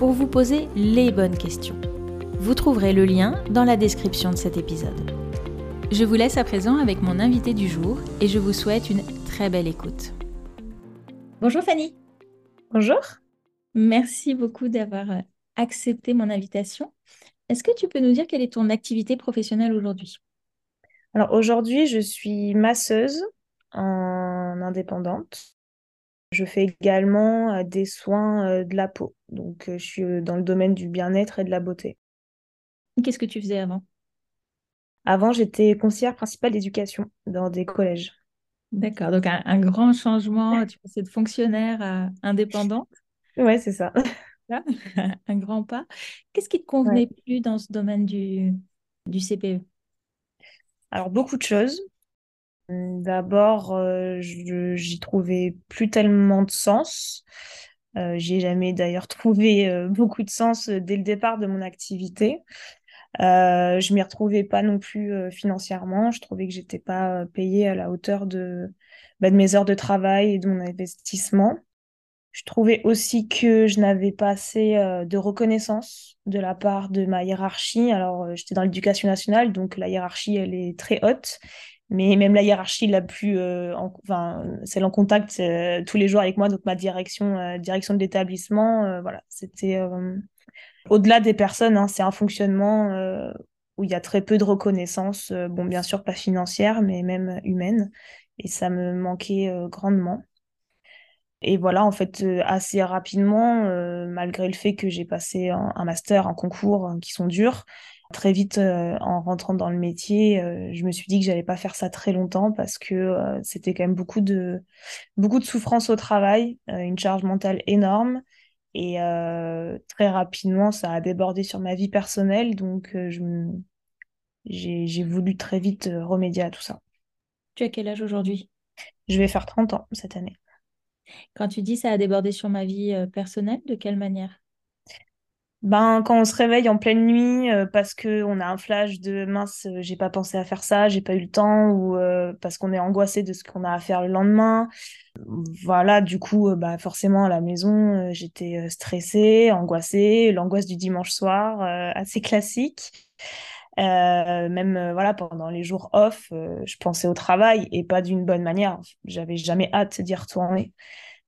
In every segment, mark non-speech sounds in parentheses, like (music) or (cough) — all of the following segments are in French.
pour vous poser les bonnes questions. Vous trouverez le lien dans la description de cet épisode. Je vous laisse à présent avec mon invité du jour et je vous souhaite une très belle écoute. Bonjour Fanny. Bonjour. Merci beaucoup d'avoir euh, accepté mon invitation. Est-ce que tu peux nous dire quelle est ton activité professionnelle aujourd'hui? Alors aujourd'hui, je suis masseuse en indépendante. Je fais également euh, des soins euh, de la peau. Donc, euh, je suis dans le domaine du bien-être et de la beauté. Qu'est-ce que tu faisais avant? Avant, j'étais conseillère principale d'éducation dans des collèges. D'accord, donc un, grand changement, tu passais de fonctionnaire à indépendante. Ouais, c'est ça. (laughs) (laughs) un grand pas. Qu'est-ce qui te convenait plus dans ce domaine du, du CPE Alors, beaucoup de choses. D'abord, euh, j'y trouvais plus tellement de sens. Euh, J'y ai jamais d'ailleurs (laughs) trouvé euh, beaucoup de sens euh, dès le départ de mon activité. Je m'y retrouvais pas non plus financièrement. Je trouvais que j'étais pas payée à la hauteur de, bah, de mes heures de travail et de mon investissement. Je trouvais aussi que je n'avais pas assez de reconnaissance de la part de ma hiérarchie. Alors, j'étais dans l'éducation nationale, donc la hiérarchie, elle est très haute mais même la hiérarchie la plus euh, enfin celle en contact euh, tous les jours avec moi donc ma direction euh, direction de l'établissement voilà c'était au-delà des personnes hein, c'est un fonctionnement où il y a très peu de reconnaissance bon bien sûr pas financière mais même humaine et ça me manquait grandement. Et voilà en fait assez rapidement malgré le fait que j'ai passé un, master un concours hein, qui sont durs Très vite, euh, en rentrant dans le métier, euh, je me suis dit que j'allais pas faire ça très longtemps parce que euh, c'était quand même beaucoup de, beaucoup de souffrance au travail, une charge mentale énorme. Et très rapidement, ça a débordé sur ma vie personnelle. Donc, j'ai voulu très vite remédier à tout ça. Tu as quel âge aujourd'hui? Je vais faire 30 ans cette année. Quand tu dis ça a débordé sur ma vie personnelle, de quelle manière? Ben, quand on se réveille en pleine nuit euh, parce que on a un flash de mince, euh, j'ai pas pensé à faire ça, j'ai pas eu le temps, ou euh, parce qu'on est angoissé de ce qu'on a à faire le lendemain. Voilà, du coup, bah forcément à la maison, j'étais stressée, angoissée, l'angoisse du dimanche soir, assez classique. même voilà pendant les jours off, je pensais au travail et pas d'une bonne manière. J'avais jamais hâte d'y retourner.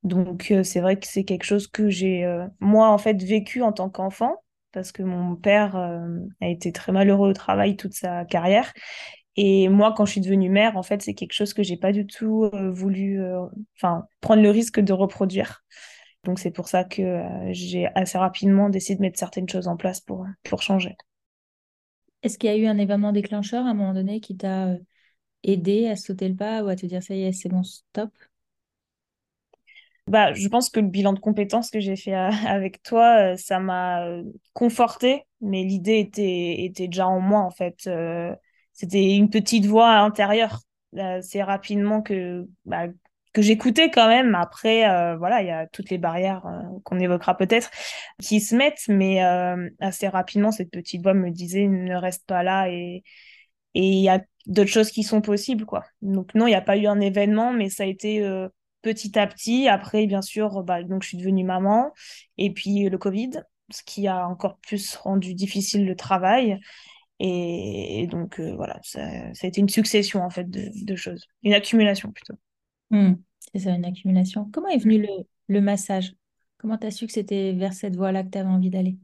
Donc, euh, c'est vrai que c'est quelque chose que j'ai, euh, moi, en fait, vécu en tant qu'enfant, parce que mon père euh, a été très malheureux au travail toute sa carrière. Et moi, quand je suis devenue mère, en fait, c'est quelque chose que j'ai pas du tout voulu, enfin, prendre le risque de reproduire. Donc, c'est pour ça que j'ai assez rapidement décidé de mettre certaines choses en place pour, pour changer. Est-ce qu'il y a eu un événement déclencheur à un moment donné qui t'a aidé à sauter le pas ou à te dire ça y est, c'est bon, stop? Bah, je pense que le bilan de compétences que j'ai fait euh, (laughs) avec toi, euh, ça m'a euh, conforté, mais l'idée était, était déjà en moi, en fait. C'était une petite voix intérieure. C'est rapidement que, bah, que j'écoutais quand même. Après, voilà, il y a toutes les barrières qu'on évoquera peut-être qui se mettent, mais assez rapidement, cette petite voix me disait ne reste pas là et et il y a d'autres choses qui sont possibles, quoi. Donc non, il n'y a pas eu un événement, mais ça a été petit à petit. Après, bien sûr, bah, donc je suis devenue maman. Et puis le Covid, ce qui a encore plus rendu difficile le travail. Et, donc euh, voilà, ça, a été une succession en fait de, choses, une accumulation plutôt. Hmm, c'est ça, une accumulation. Comment est venu le, le massage? Comment tu as su que c'était vers cette voie-là que tu avais envie d'aller?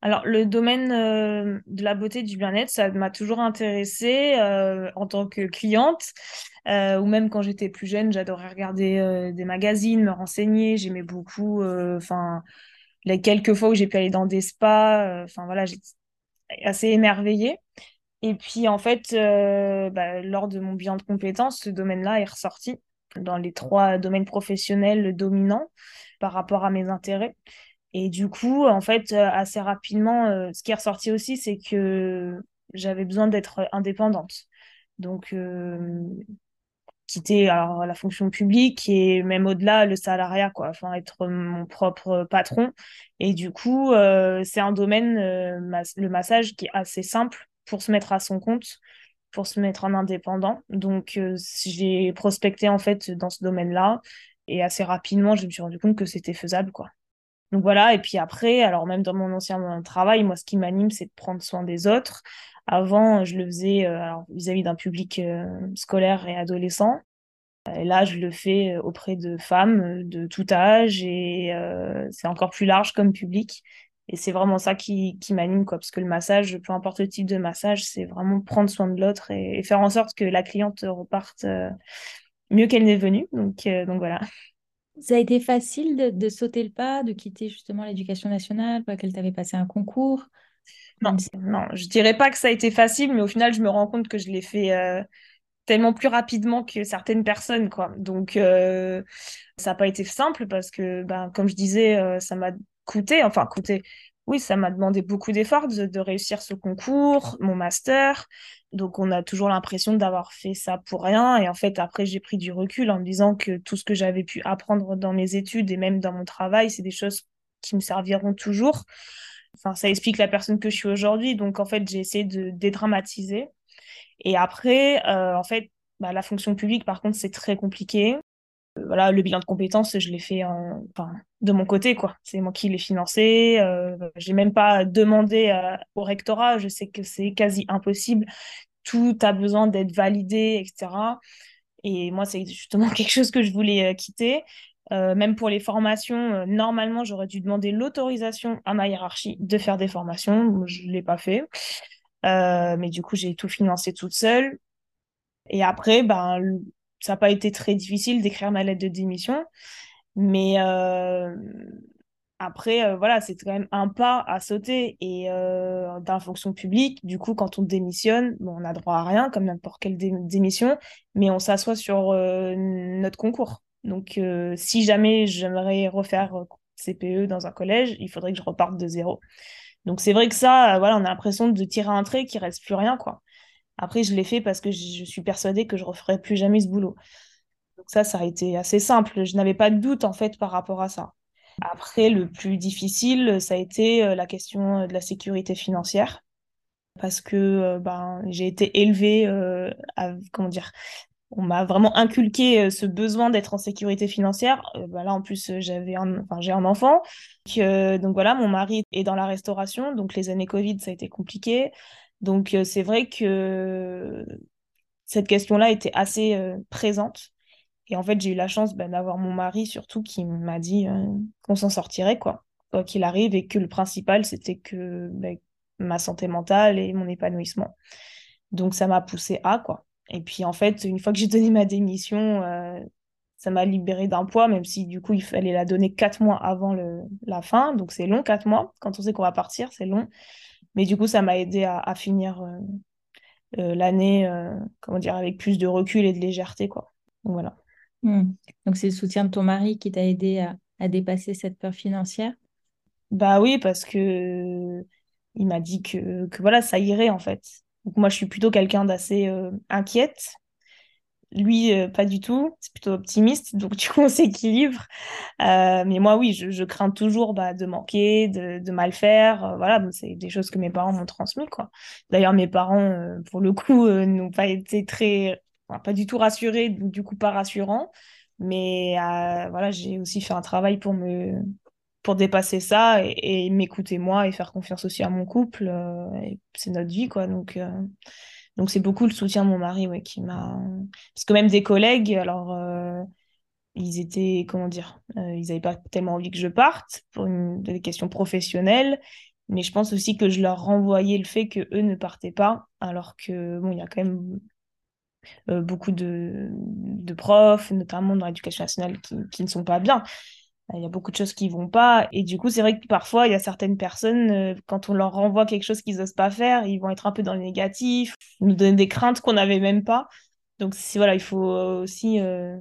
Alors, le domaine euh, de la beauté et du bien-être, ça m'a toujours intéressée euh, en tant que cliente, euh, ou même quand j'étais plus jeune, j'adorais regarder des magazines, me renseigner, j'aimais beaucoup, enfin, les quelques fois où j'ai pu aller dans des spas, enfin voilà, j'étais assez émerveillée. Et puis, en fait, bah, lors de mon bilan de compétences, ce domaine-là est ressorti dans les trois domaines professionnels dominants par rapport à mes intérêts. Et du coup, en fait, assez rapidement, ce qui est ressorti aussi, c'est que j'avais besoin d'être indépendante. Donc, quitter alors, la fonction publique et même au-delà le salariat quoi. Enfin être mon propre patron. Et du coup euh, c'est un domaine euh, le massage qui est assez simple pour se mettre à son compte pour se mettre en indépendant. Donc euh, j'ai prospecté en fait dans ce domaine-là. Et assez rapidement je me suis rendu compte que c'était faisable quoi donc voilà et puis après alors même dans mon ancien travail moi ce qui m'anime c'est de prendre soin des autres avant, je le faisais vis-à-vis d'un public scolaire et adolescent. Et là, je le fais auprès de femmes de tout âge et c'est encore plus large comme public. Et c'est vraiment ça qui, qui m'anime, quoi. Parce que le massage, peu importe le type de massage, c'est vraiment prendre soin de l'autre et, faire en sorte que la cliente reparte mieux qu'elle n'est venue. Donc, donc voilà. Ça a été facile de, de, sauter le pas, de quitter justement l'éducation nationale pour laquelle tu avais passé un concours? Non, non, je dirais pas que ça a été facile, mais au final, je me rends compte que je l'ai fait euh, tellement plus rapidement que certaines personnes, quoi. Donc, euh, ça n'a pas été simple parce que, ben, comme je disais, euh, ça m'a coûté, enfin, coûté, oui, ça m'a demandé beaucoup d'efforts de, réussir ce concours, mon master. Donc, on a toujours l'impression d'avoir fait ça pour rien. Et en fait, après, j'ai pris du recul en me disant que tout ce que j'avais pu apprendre dans mes études et même dans mon travail, c'est des choses qui me serviront toujours. Enfin, ça explique la personne que je suis aujourd'hui. Donc, en fait, j'ai essayé de dédramatiser. Et après, euh, en fait, bah, la fonction publique, par contre, c'est très compliqué. Euh, voilà, le bilan de compétences, je l'ai fait de mon côté, quoi. C'est moi qui l'ai financé. Euh, j'ai même pas demandé euh, au rectorat. Je sais que c'est quasi impossible. Tout a besoin d'être validé, etc. Et moi, c'est justement (laughs) quelque chose que je voulais quitter. Euh, même pour les formations, euh, normalement, j'aurais dû demander l'autorisation à ma hiérarchie de faire des formations. Je ne l'ai pas fait. Euh, mais du coup, j'ai tout financé toute seule. Et après, ben, ça n'a pas été très difficile d'écrire ma lettre de démission. Mais après, voilà, c'est quand même un pas à sauter. Et dans la fonction publique, du coup, quand on démissionne, on a droit à rien, comme n'importe quelle démission, mais on s'assoit sur notre concours. Donc, euh, si jamais j'aimerais refaire euh, CPE dans un collège, il faudrait que je reparte de zéro. Donc, c'est vrai que ça, euh, voilà, on a l'impression de tirer un trait qui reste plus rien, quoi. Après, je l'ai fait parce que je suis persuadée que je referai plus jamais ce boulot. Donc ça, ça a été assez simple. Je n'avais pas de doute, en fait, par rapport à ça. Après, le plus difficile, ça a été la question de la sécurité financière parce que ben, j'ai été élevée comment dire, on m'a vraiment inculqué euh, ce besoin d'être en sécurité financière. Euh, bah là, en plus, euh, j'avais enfin, j'ai un enfant. donc voilà, mon mari est dans la restauration. Donc les années Covid, ça a été compliqué. Donc c'est vrai que cette question-là était assez présente. Et en fait, j'ai eu la chance bah, d'avoir mon mari surtout qui m'a dit qu'on s'en sortirait, quoi, quoi qu'il arrive, et que le principal, c'était que bah, ma santé mentale et mon épanouissement. Donc ça m'a poussé à, quoi. Et puis en fait, une fois que j'ai donné ma démission, euh, ça m'a libéré d'un poids, même si du coup il fallait la donner quatre mois avant le, la fin. Donc c'est long, quatre mois. Quand on sait qu'on va partir, c'est long. Mais du coup, ça m'a aidé à, finir euh, euh, l'année, comment dire, avec plus de recul et de légèreté, quoi. Donc voilà. Hmm. Donc c'est le soutien de ton mari qui t'a aidé à, à, dépasser cette peur financière? Bah oui, parce que il m'a dit que, que voilà, ça irait en fait. Donc moi, je suis plutôt quelqu'un d'assez euh, inquiète. Lui, euh, pas du tout. C'est plutôt optimiste. Donc du coup, on s'équilibre. Euh, mais moi, oui, je, crains toujours bah, de manquer, de, mal faire. voilà, c'est des choses que mes parents m'ont transmis. quoi. D'ailleurs, mes parents, pour le coup, n'ont pas été très... pas du tout rassurés, du coup pas rassurants. Mais voilà, j'ai aussi fait un travail pour me pour dépasser ça et, m'écouter moi et faire confiance aussi à mon couple. Euh, c'est notre vie, quoi. Donc, euh, donc c'est beaucoup le soutien de mon mari, ouais, qui m'a. Parce que même des collègues, alors, euh, ils étaient, comment dire, ils n'avaient pas tellement envie que je parte pour des questions professionnelles. Mais je pense aussi que je leur renvoyais le fait que eux ne partaient pas, alors que, bon, il y a quand même beaucoup de, profs, notamment dans l'éducation nationale, qui, ne sont pas bien. Il y a beaucoup de choses qui vont pas. Et du coup, c'est vrai que parfois, il y a certaines personnes, euh, quand on leur renvoie quelque chose qu'ils n'osent pas faire, ils vont être un peu dans le négatif, nous donner des craintes qu'on n'avait même pas. Donc, voilà, il faut aussi euh,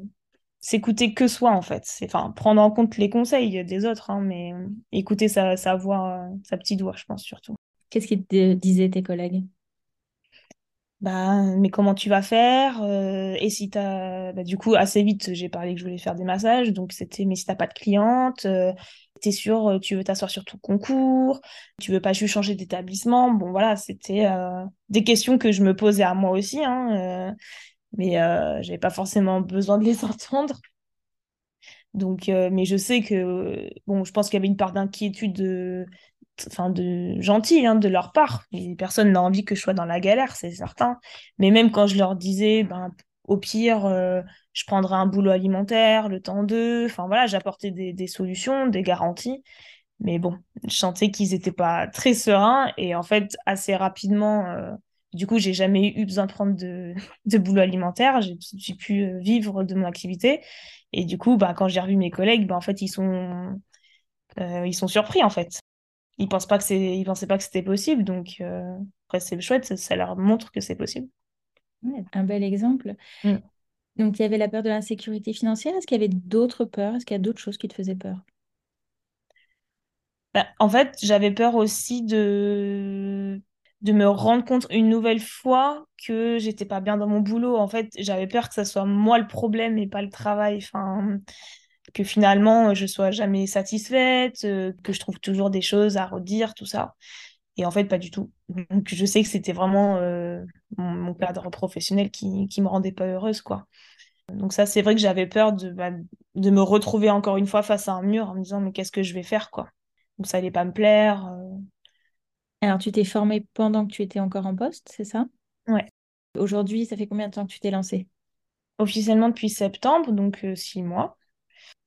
s'écouter que soi, en fait. Enfin, prendre en compte les conseils des autres, hein, mais écouter sa, sa voix, sa petite voix, je pense, surtout. Qu'est-ce qu'ils te disaient tes collègues? Bah, mais comment tu vas faire euh, Et si t'as, bah, du coup, assez vite, j'ai parlé que je voulais faire des massages, donc c'était, mais si t'as pas de cliente, euh, t'es sûr, euh, tu veux t'asseoir sur ton concours, tu veux pas juste changer d'établissement. Bon, voilà, c'était euh, des questions que je me posais à moi aussi, hein, mais j'avais pas forcément besoin de les (laughs) entendre. Donc, mais je sais que, bon, je pense qu'il y avait une part d'inquiétude de enfin de gentil hein, de leur part. Personne n'a envie que je sois dans la galère, c'est certain. Mais même quand je leur disais, ben, au pire, euh, je prendrai un boulot alimentaire, le temps d'eux. Enfin voilà, j'apportais des, des, solutions, des garanties. Mais bon, je sentais qu'ils n'étaient pas très sereins. Et en fait, assez rapidement, euh, du coup, j'ai jamais eu besoin de prendre de, (laughs) de boulot alimentaire. J'ai pu euh, vivre de mon activité. Et du coup, bah, quand j'ai revu mes collègues, bah, en fait, ils sont, ils sont surpris, en fait ils pensent pas que c'est ils pensaient pas que c'était possible donc euh, après c'est chouette ça, leur montre que c'est possible. Un bel exemple. Mm. donc il y avait la peur de l'insécurité financière. Est-ce qu'il y avait d'autres peurs? Est-ce qu'il y a d'autres choses qui te faisaient peur? Bah, en fait j'avais peur aussi de de me rendre compte une nouvelle fois que j'étais pas bien dans mon boulot. En fait j'avais peur que ça soit moi le problème et pas le travail. Enfin que finalement je sois jamais satisfaite, euh, que je trouve toujours des choses à redire, tout ça. Et en fait, pas du tout. Donc, je sais que c'était vraiment euh, mon, cadre professionnel qui, qui me rendait pas heureuse, quoi. Donc ça, c'est vrai que j'avais peur de, bah, de me retrouver encore une fois face à un mur en me disant, mais qu'est-ce que je vais faire, quoi? Donc ça allait pas me plaire. Euh. Alors, tu t'es formée pendant que tu étais encore en poste, c'est ça? Ouais. Aujourd'hui, ça fait combien de temps que tu t'es lancée? Officiellement depuis septembre, donc six mois.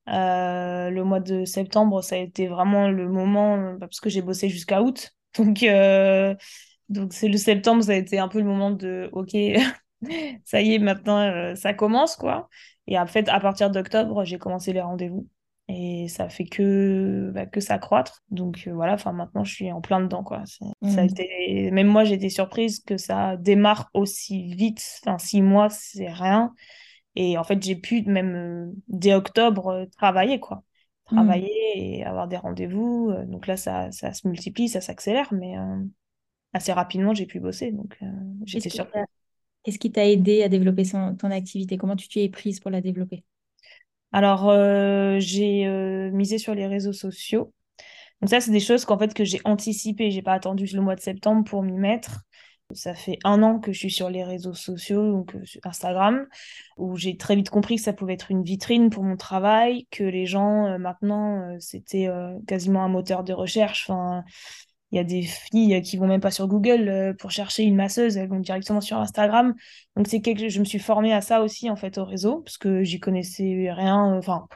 Euh, le mois de septembre, ça a été vraiment le moment, bah, parce que j'ai bossé jusqu'à août. (laughs) Donc, euh, donc c'est le septembre, ça a été un peu le moment de OK, (laughs) ça y est, maintenant euh, ça commence, quoi. Et en fait, à partir d'octobre, j'ai commencé les rendez-vous. Et ça fait que, bah, que ça croître. Donc voilà, enfin maintenant je suis en plein dedans, quoi. Ça a mmh. été... Même moi, j'ai été surprise que ça démarre aussi vite. Enfin, six mois, c'est rien. Et en fait, j'ai pu, même euh, dès octobre, euh, travailler, quoi. Hmm. Travailler et avoir des rendez-vous. Euh, donc là, ça, ça se multiplie, ça s'accélère, mais assez rapidement, j'ai pu bosser. Donc j'étais surprise. Qu'est-ce qui t'a aidé à développer ton activité? Comment tu t'y es prise pour la développer? Alors, j'ai misé sur les réseaux sociaux. Donc ça, c'est des choses qu'en fait que j'ai anticipées. J'ai pas attendu le mois de septembre pour m'y mettre. Ça fait un an que je suis sur les réseaux sociaux, donc euh, Instagram, où j'ai très vite compris que ça pouvait être une vitrine pour mon travail, que les gens, euh, maintenant, euh, c'était quasiment un moteur de recherche. Enfin, il y a des filles qui vont même pas sur Google pour chercher une masseuse, elles vont directement sur Instagram. Donc c'est quelque je me suis formée à ça aussi en fait au réseau parce que j'y connaissais rien enfin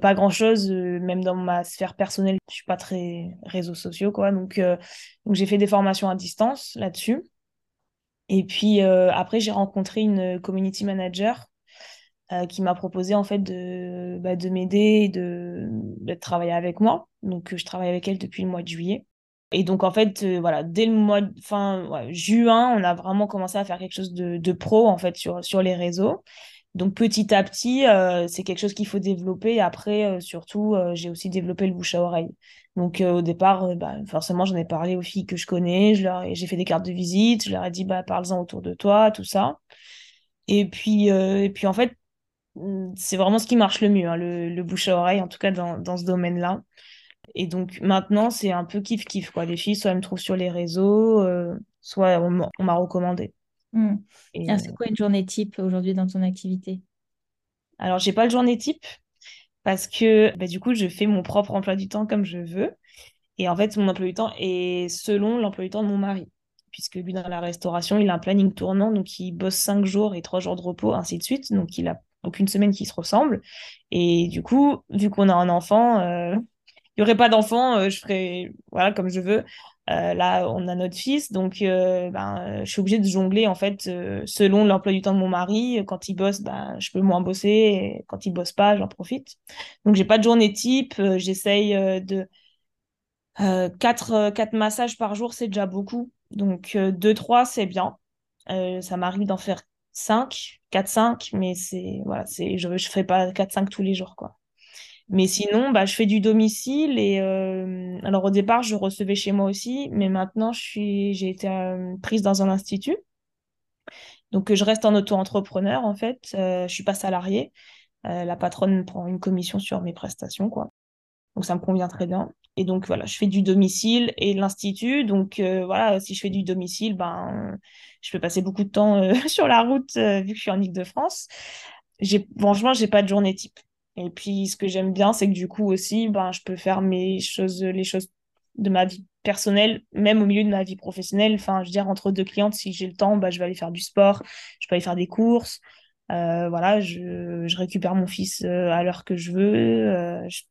pas grand chose même dans ma sphère personnelle, je suis pas très réseaux sociaux quoi. Donc donc j'ai fait des formations à distance là-dessus. Et puis euh, après, j'ai rencontré une community manager euh, qui m'a proposé en fait de, bah, de m'aider et de, travailler avec moi. Donc je travaille avec elle depuis le mois de juillet. Et donc en fait, euh, voilà, dès le mois de fin juin, on a vraiment commencé à faire quelque chose de, de pro en fait sur, sur les réseaux. Donc petit à petit, c'est quelque chose qu'il faut développer. Après, surtout, j'ai aussi développé le bouche à oreille. Donc au départ, bah, forcément, j'en ai parlé aux filles que je connais. Je leur j'ai fait des cartes de visite. Je leur ai dit, bah, parle-en autour de toi, tout ça. Et puis, et puis en fait, mmh, c'est vraiment ce qui marche le mieux, hein, le, le, bouche à oreille, en tout cas dans, dans ce domaine-là. Et donc maintenant, c'est un peu kiff-kiff. Quoi. Les filles, soit elles me trouvent sur les réseaux, soit on m'a recommandé. Hmm. c'est quoi une journée type aujourd'hui dans ton activité? Alors, j'ai pas le journée type parce que bah, du coup, je fais mon propre emploi du temps comme je veux. Et en fait, mon emploi du temps est selon l'emploi du temps de mon mari. Puisque lui, dans la restauration, il a un planning tournant, donc il bosse cinq jours et trois jours de repos, ainsi de suite. Donc, il a aucune semaine qui se ressemble. Et du coup, vu qu'on a un enfant, euh, (laughs) il n'y aurait pas d'enfant, euh, je ferais voilà, comme je veux. Euh, là, on a notre fils, donc euh, ben, je suis obligée de jongler en fait selon l'emploi du temps de mon mari. Quand il bosse, ben, je peux moins bosser. Quand il bosse pas, j'en profite. Donc j'ai pas de journée type. J'essaye de quatre, quatre massages par jour, c'est déjà beaucoup. Donc deux trois, c'est bien. ça m'arrive d'en faire 5, 4-5, mais c'est voilà, je ne ferai pas 4-5 tous les jours quoi. Mais sinon, bah, je fais du domicile et euh, alors au départ, je recevais chez moi aussi, mais maintenant, j'ai été euh, prise dans un institut. Donc, je reste en auto-entrepreneur en fait. Euh, je suis pas salariée. la patronne prend une commission sur mes prestations, quoi. Donc, ça me convient très bien. Et donc, voilà, je fais du domicile et l'institut. Donc, voilà, si je fais du domicile, ben, je peux passer beaucoup de temps (laughs) sur la route vu que je suis en Ile-de-France. Franchement, j'ai pas de journée type. Et puis, ce que j'aime bien, c'est que du coup aussi, ben, je peux faire mes choses, les choses de ma vie personnelle, même au milieu de ma vie professionnelle. Enfin, je veux dire, entre deux clientes, si j'ai le temps, ben, je vais aller faire du sport, je peux aller faire des courses. Euh, voilà, je, je, récupère mon fils euh, à l'heure que je veux. Euh, je,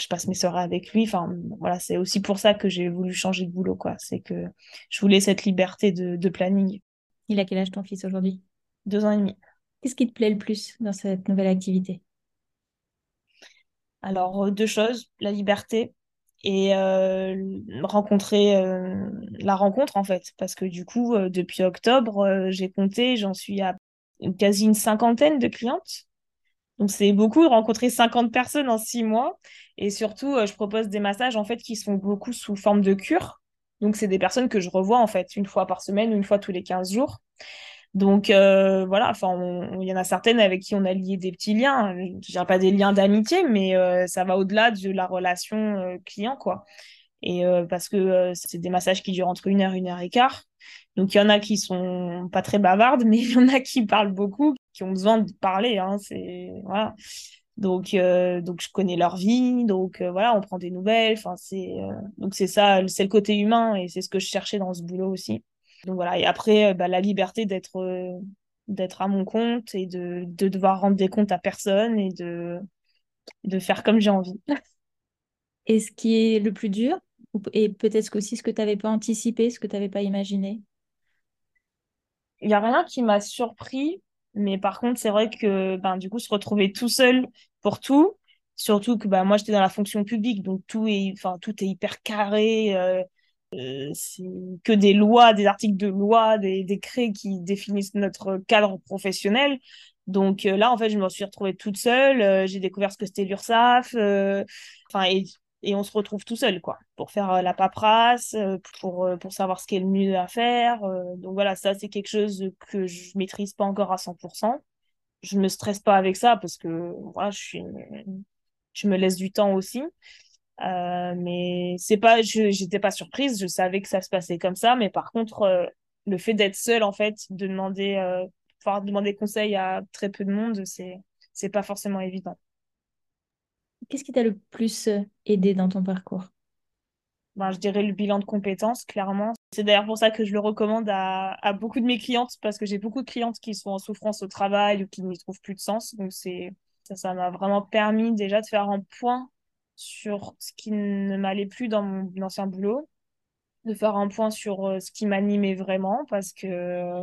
je, passe mes soirées avec lui. Enfin, voilà, c'est aussi pour ça que j'ai voulu changer de boulot, quoi. C'est que je voulais cette liberté de, de planning. Il a quel âge ton fils aujourd'hui? Deux ans et demi. Qu'est-ce qui te plaît le plus dans cette nouvelle activité? Alors, euh, deux choses, la liberté et euh, rencontrer euh, la rencontre, en fait. Parce que du coup, depuis octobre, j'ai compté, j'en suis à quasi une cinquantaine de clientes. Donc, c'est beaucoup rencontrer 50 personnes en six mois. Et surtout, je propose des massages, en fait, qui sont beaucoup sous forme de cure. Donc, c'est des personnes que je revois, en fait, une fois par semaine une fois tous les 15 jours. Donc euh, voilà, enfin, il y en a certaines avec qui on a lié des petits liens. Je dirais pas des liens d'amitié, mais euh, ça va au-delà de la relation euh, client, quoi. Et parce que c'est des massages qui durent entre une heure, une heure et quart. Donc il y en a qui sont pas très bavardes, (laughs) mais il y en a qui parlent beaucoup, qui ont besoin de parler. Hein, c'est voilà. Donc donc je connais leur vie, donc voilà, on prend des nouvelles. Enfin c'est donc c'est ça, c'est le côté humain et c'est ce que je cherchais dans ce boulot aussi. Donc voilà, et après, euh, bah, la liberté d'être euh, d'être à mon compte et de, de devoir rendre des comptes à personne et de, de faire comme j'ai envie. (laughs) Et ce qui est le plus dur, et peut-être aussi ce que tu n'avais pas anticipé, ce que tu n'avais pas imaginé? Il n'y a rien qui m'a surpris, mais par contre, c'est vrai que ben, du coup, se retrouver tout seul pour tout, surtout que ben, moi, j'étais dans la fonction publique, donc tout est, tout est hyper carré. Euh, c'est que des lois, des articles de loi, des décrets qui définissent notre cadre professionnel. Donc euh, là, en fait, je me suis retrouvée toute seule. Euh, j'ai découvert ce que c'était l'URSSAF. Enfin, et, on se retrouve tout seul, quoi, pour faire la paperasse, pour, pour savoir ce qui est le mieux à faire. donc voilà, ça, c'est quelque chose que je maîtrise pas encore à 100%. Je me stresse pas avec ça parce que voilà, je suis, je me laisse du temps aussi. Euh, mais c'est pas, je j'étais pas surprise, je savais que ça se passait comme ça, mais par contre, euh, le fait d'être seule, en fait, de demander, euh, pouvoir demander conseil à très peu de monde, c'est c'est pas forcément évident. Qu'est-ce qui t'a le plus aidé dans ton parcours? Ben, je dirais le bilan de compétences, clairement. C'est d'ailleurs pour ça que je le recommande à, à beaucoup de mes clientes, parce que j'ai beaucoup de clientes qui sont en souffrance au travail ou qui n'y trouvent plus de sens. Donc, c'est ça, ça m'a vraiment permis déjà de faire un point sur ce qui ne m'allait plus dans mon ancien boulot, de faire un point sur euh, ce qui m'animait vraiment, parce que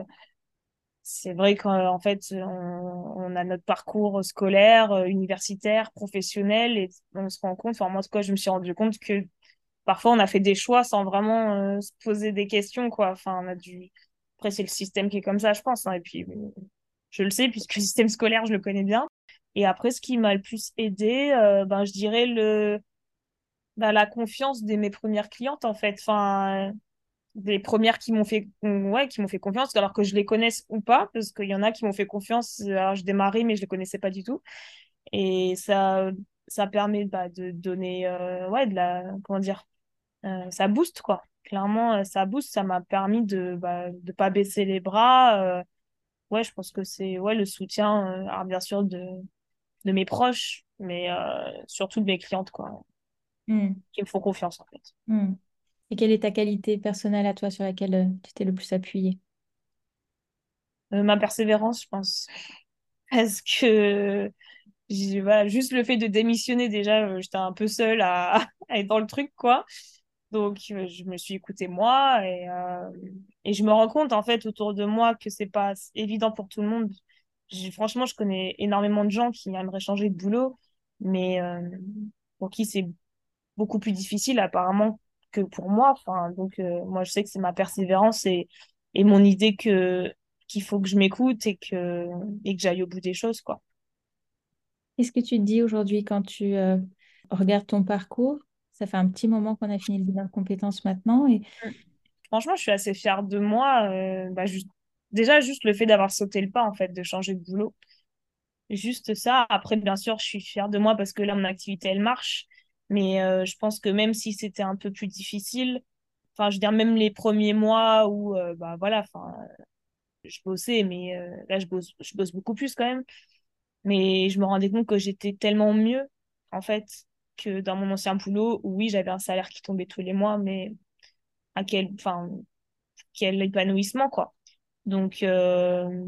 c'est vrai qu'en fait, on, a notre parcours scolaire, euh, universitaire, professionnel, et on se rend compte, enfin moi en tout cas, je me suis rendu compte que parfois on a fait des choix sans vraiment euh, se poser des questions, quoi. Enfin, on a dû... Après, c'est le système qui est comme ça, je pense. Hein, et puis, je le sais, puisque le système scolaire, je le connais bien. Et après, ce qui m'a le plus aidé, euh, ben, je dirais le, ben, la confiance de mes premières clientes, en fait. Enfin, des premières qui m'ont fait, ouais, qui m'ont fait confiance, alors que je les connaisse ou pas, parce qu'il y en a qui m'ont fait confiance. Alors, je démarrais, mais je les connaissais pas du tout. Et ça, ça permet bah, de donner, euh, ouais, de la, comment dire, euh, ça booste, quoi. Clairement, ça booste. Ça m'a permis de, bah, de pas baisser les bras. ouais, je pense que c'est, ouais, le soutien, alors bien sûr, de, de mes proches, mais euh, surtout de mes clientes, quoi, hmm. qui me font confiance, en fait. Hmm. Et quelle est ta qualité personnelle à toi sur laquelle euh, tu t'es le plus appuyée? Euh, Ma persévérance, je pense. (laughs) Parce que voilà, juste le fait de démissionner, déjà, j'étais un peu seule (laughs) à, être dans le truc, quoi. Donc, je me suis écoutée moi et, et je me rends compte, en fait, autour de moi que c'est pas évident pour tout le monde franchement, je connais énormément de gens qui aimeraient changer de boulot, mais euh, pour qui c'est beaucoup plus difficile apparemment que pour moi. Enfin, donc, euh, moi, je sais que c'est ma persévérance et, et mon idée que qu'il faut que je m'écoute et que, et que j'aille au bout des choses, quoi. Qu'est-ce que tu te dis aujourd'hui quand tu euh, regardes ton parcours? Ça fait un petit moment qu'on a fini le bilan de compétences maintenant. Et... Mmh. Franchement, je suis assez fière de moi. Bah, juste... Déjà, juste le fait d'avoir sauté le pas, en fait, de changer de boulot. Juste ça. Après, bien sûr, je suis fière de moi parce que là, mon activité, elle marche. Mais euh, je pense que même si c'était un peu plus difficile, enfin, je veux dire, même les premiers mois où, bah voilà, enfin, je bossais, mais là, je bosse, je bosse beaucoup plus quand même. Mais je me rendais compte que j'étais tellement mieux, en fait, que dans mon ancien boulot, où oui, j'avais un salaire qui tombait tous les mois, mais à quel, enfin, quel épanouissement, quoi. Donc, euh,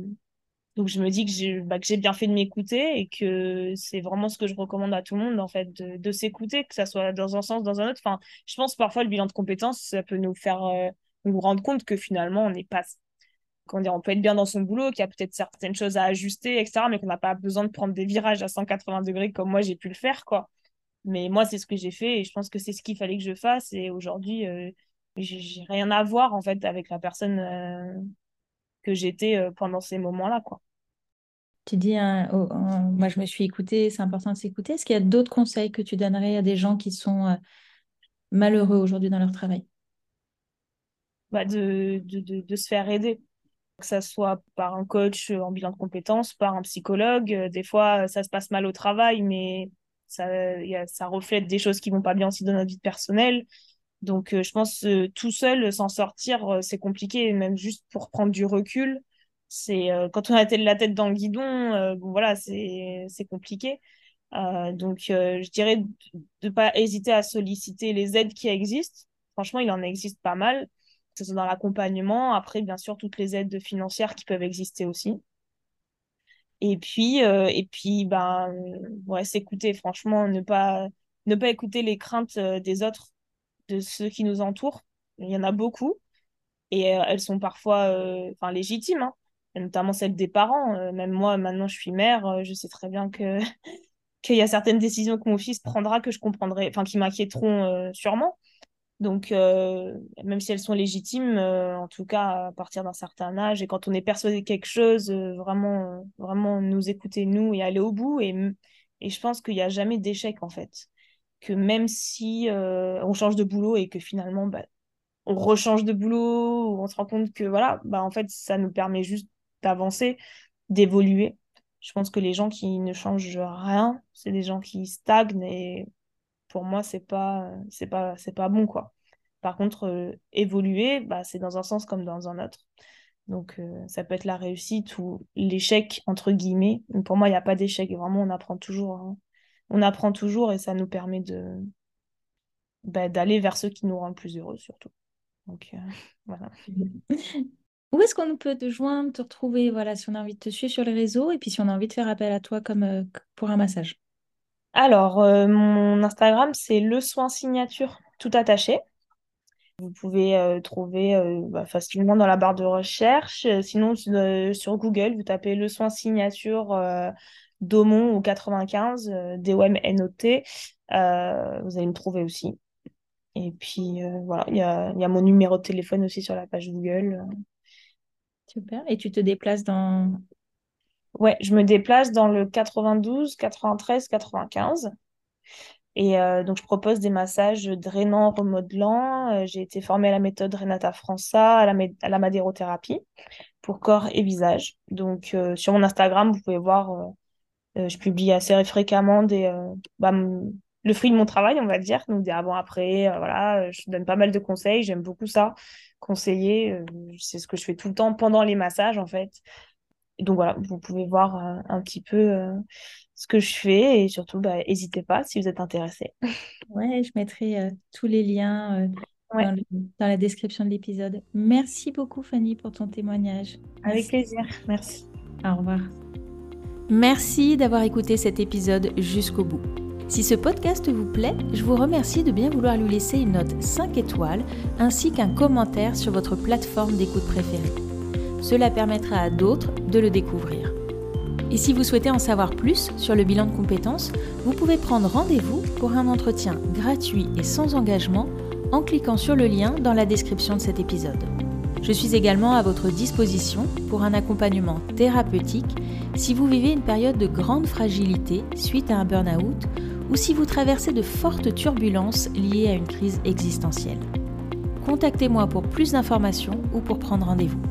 donc je me dis que j'ai bah, bien fait de m'écouter et que c'est vraiment ce que je recommande à tout le monde, en fait, de, de s'écouter, que ça soit dans un sens, dans un autre. Enfin, je pense parfois le bilan de compétences, ça peut nous faire euh, nous rendre compte que finalement, on n'est pas on peut être bien dans son boulot, qu'il y a peut-être certaines choses à ajuster, etc., mais qu'on n'a pas besoin de prendre des virages à 180 degrés comme moi j'ai pu le faire, quoi. Mais moi, c'est ce que j'ai fait et je pense que c'est ce qu'il fallait que je fasse. Et aujourd'hui, euh, j'ai rien à voir, en fait, avec la personne euh, que j'étais euh, pendant ces moments-là, quoi. Tu dis, hein, moi je me suis écoutée, c'est important de s'écouter. Est-ce qu'il y a d'autres conseils que tu donnerais à des gens qui sont malheureux aujourd'hui dans leur travail? Bah de, de, de, se faire aider que ça soit par un coach en bilan de compétences, par un psychologue. Euh, des fois, ça se passe mal au travail, mais ça, ça reflète des choses qui vont pas bien aussi dans notre vie personnelle. Donc, euh, je pense euh, tout seul s'en sortir, c'est compliqué, même juste pour prendre du recul. C'est quand on a la tête dans le guidon, bon, voilà, c'est compliqué. donc, je dirais de ne pas hésiter à solliciter les aides qui existent. Franchement, il en existe pas mal que ce soit dans l'accompagnement. Après, bien sûr, toutes les aides financières qui peuvent exister aussi. Et puis, euh, et puis ben, ouais, s'écouter, franchement, ne pas, ne pas écouter les craintes euh, des autres, de ceux qui nous entourent. Il y en a beaucoup. Et euh, elles sont parfois enfin, légitimes, hein. notamment celles des parents. même moi, maintenant, je suis mère, je sais très bien que (laughs) qu'il y a certaines décisions que mon fils prendra que je comprendrai, enfin, qui m'inquiéteront sûrement. Donc, euh, même si elles sont légitimes, euh, en tout cas, à partir d'un certain âge, et quand on est persuadé de quelque chose, euh, vraiment, vraiment nous écouter, nous, et aller au bout. Et, et je pense qu'il n'y a jamais d'échec, en fait. Que même si on change de boulot et que finalement, bah, on rechange de boulot, on se rend compte que, voilà, bah, en fait, ça nous permet juste d'avancer, d'évoluer. Je pense que les gens qui ne changent rien, c'est des gens qui stagnent et pour moi, c'est pas, c'est pas, c'est pas bon, quoi. Par contre, euh, évoluer, bah, c'est dans un sens comme dans un autre. Donc, euh, ça peut être la réussite ou l'échec, entre guillemets. pour moi, il n'y a pas d'échec. Vraiment, on apprend toujours. Hein. On apprend toujours et ça nous permet de bah, d'aller vers ceux qui nous rendent plus heureux, surtout. Donc, euh, voilà. Où est-ce qu'on peut te joindre, te retrouver, voilà, si on a envie de te suivre sur les réseaux et puis si on a envie de faire appel à toi comme pour un massage? Alors, euh, mon Instagram, c'est le soin signature tout attaché. Vous pouvez euh, trouver euh, bah, facilement dans la barre de recherche. Sinon, sur Google, vous tapez le soin signature Daumont ou 95, D-O-M-N-O-T. vous allez me trouver aussi. Et puis, voilà, il y a, y a, mon numéro de téléphone aussi sur la page Google. Super. Et tu te déplaces dans Ouais, je me déplace dans le 92, 93, 95. Et euh, donc, je propose des massages drainants, remodelants. Euh, j'ai été formée à la méthode Renata França, à la, à la madérothérapie pour corps et visage. Donc, euh, sur mon Instagram, vous pouvez voir, je publie assez fréquemment des, bah, le fruit de mon travail, on va dire. Donc, des avant-après, voilà, je donne pas mal de conseils. J'aime beaucoup ça, conseiller. c'est ce que je fais tout le temps pendant les massages, en fait donc voilà, vous pouvez voir euh, un petit peu euh, ce que je fais et surtout, bah, n'hésitez pas si vous êtes intéressé. (laughs) Ouais, je mettrai euh, tous les liens dans, la description de l'épisode. Merci beaucoup Fanny pour ton témoignage. Avec plaisir, merci. Au revoir. Merci d'avoir écouté cet épisode jusqu'au bout. Si ce podcast vous plaît, je vous remercie de bien vouloir lui laisser une note 5 étoiles ainsi qu'un commentaire sur votre plateforme d'écoute préférée. Cela permettra à d'autres de le découvrir. Et si vous souhaitez en savoir plus sur le bilan de compétences, vous pouvez prendre rendez-vous pour un entretien gratuit et sans engagement en cliquant sur le lien dans la description de cet épisode. Je suis également à votre disposition pour un accompagnement thérapeutique si vous vivez une période de grande fragilité suite à un burn-out ou si vous traversez de fortes turbulences liées à une crise existentielle. Contactez-moi pour plus d'informations ou pour prendre rendez-vous.